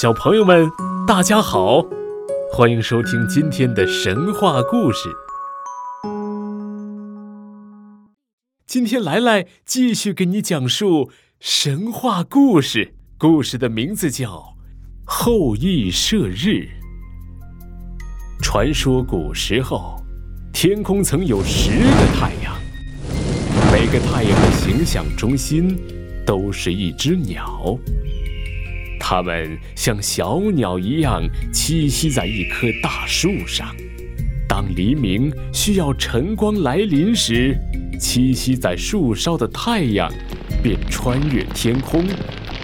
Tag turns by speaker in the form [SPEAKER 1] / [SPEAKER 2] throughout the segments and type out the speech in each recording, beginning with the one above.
[SPEAKER 1] 小朋友们，大家好，欢迎收听今天的神话故事。今天来来继续给你讲述神话故事，故事的名字叫《后羿射日》。传说古时候，天空曾有十个太阳，每个太阳的形象中心都是一只鸟。它们像小鸟一样栖息在一棵大树上。当黎明需要晨光来临时，栖息在树梢的太阳便穿越天空，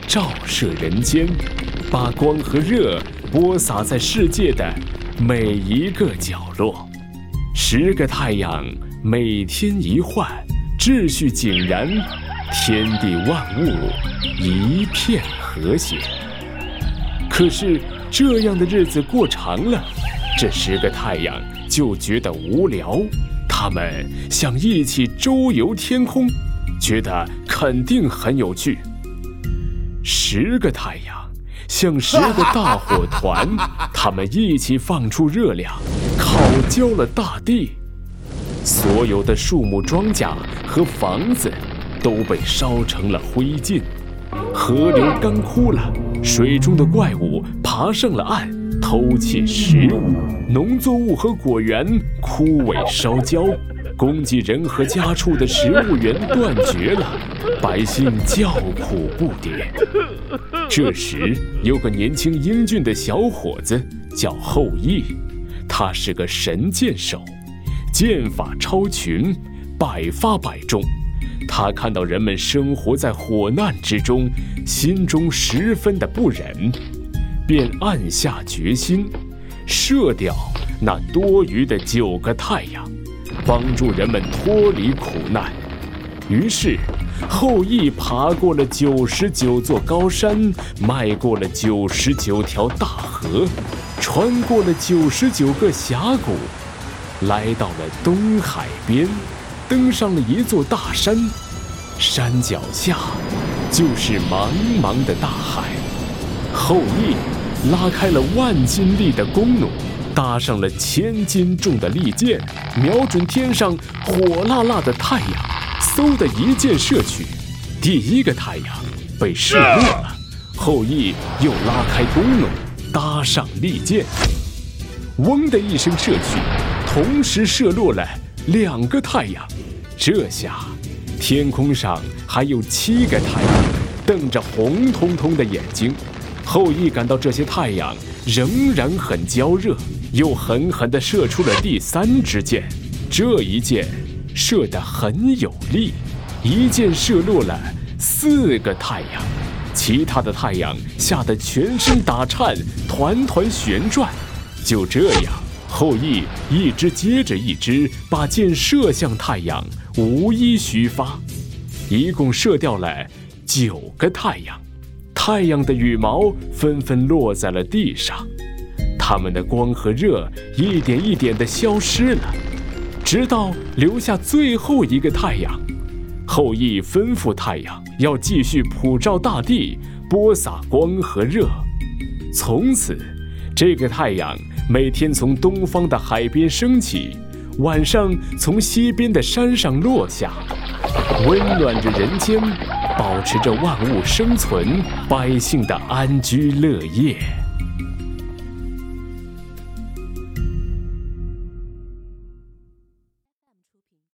[SPEAKER 1] 照射人间，把光和热播撒在世界的每一个角落。十个太阳每天一换，秩序井然，天地万物一片和谐。可是这样的日子过长了，这十个太阳就觉得无聊。他们想一起周游天空，觉得肯定很有趣。十个太阳像十个大火团，他们一起放出热量，烤焦了大地。所有的树木、庄稼和房子都被烧成了灰烬，河流干枯了。水中的怪物爬上了岸，偷窃食物；农作物和果园枯萎烧焦，供给人和家畜的食物源断绝了，百姓叫苦不迭。这时，有个年轻英俊的小伙子叫后羿，他是个神箭手，箭法超群，百发百中。他看到人们生活在火难之中，心中十分的不忍，便暗下决心，射掉那多余的九个太阳，帮助人们脱离苦难。于是，后羿爬过了九十九座高山，迈过了九十九条大河，穿过了九十九个峡谷，来到了东海边。登上了一座大山，山脚下就是茫茫的大海。后羿拉开了万斤力的弓弩，搭上了千斤重的利箭，瞄准天上火辣辣的太阳，嗖的一箭射去，第一个太阳被射落了。后羿又拉开弓弩，搭上利箭，嗡的一声射去，同时射落了。两个太阳，这下天空上还有七个太阳，瞪着红彤彤的眼睛。后羿感到这些太阳仍然很焦热，又狠狠地射出了第三支箭。这一箭射得很有力，一箭射落了四个太阳，其他的太阳吓得全身打颤，团团旋转。就这样。后羿一支接着一支把箭射向太阳，无一虚发，一共射掉了九个太阳。太阳的羽毛纷纷落在了地上，它们的光和热一点一点地消失了，直到留下最后一个太阳。后羿吩咐太阳要继续普照大地，播撒光和热。从此，这个太阳。每天从东方的海边升起，晚上从西边的山上落下，温暖着人间，保持着万物生存、百姓的安居乐业。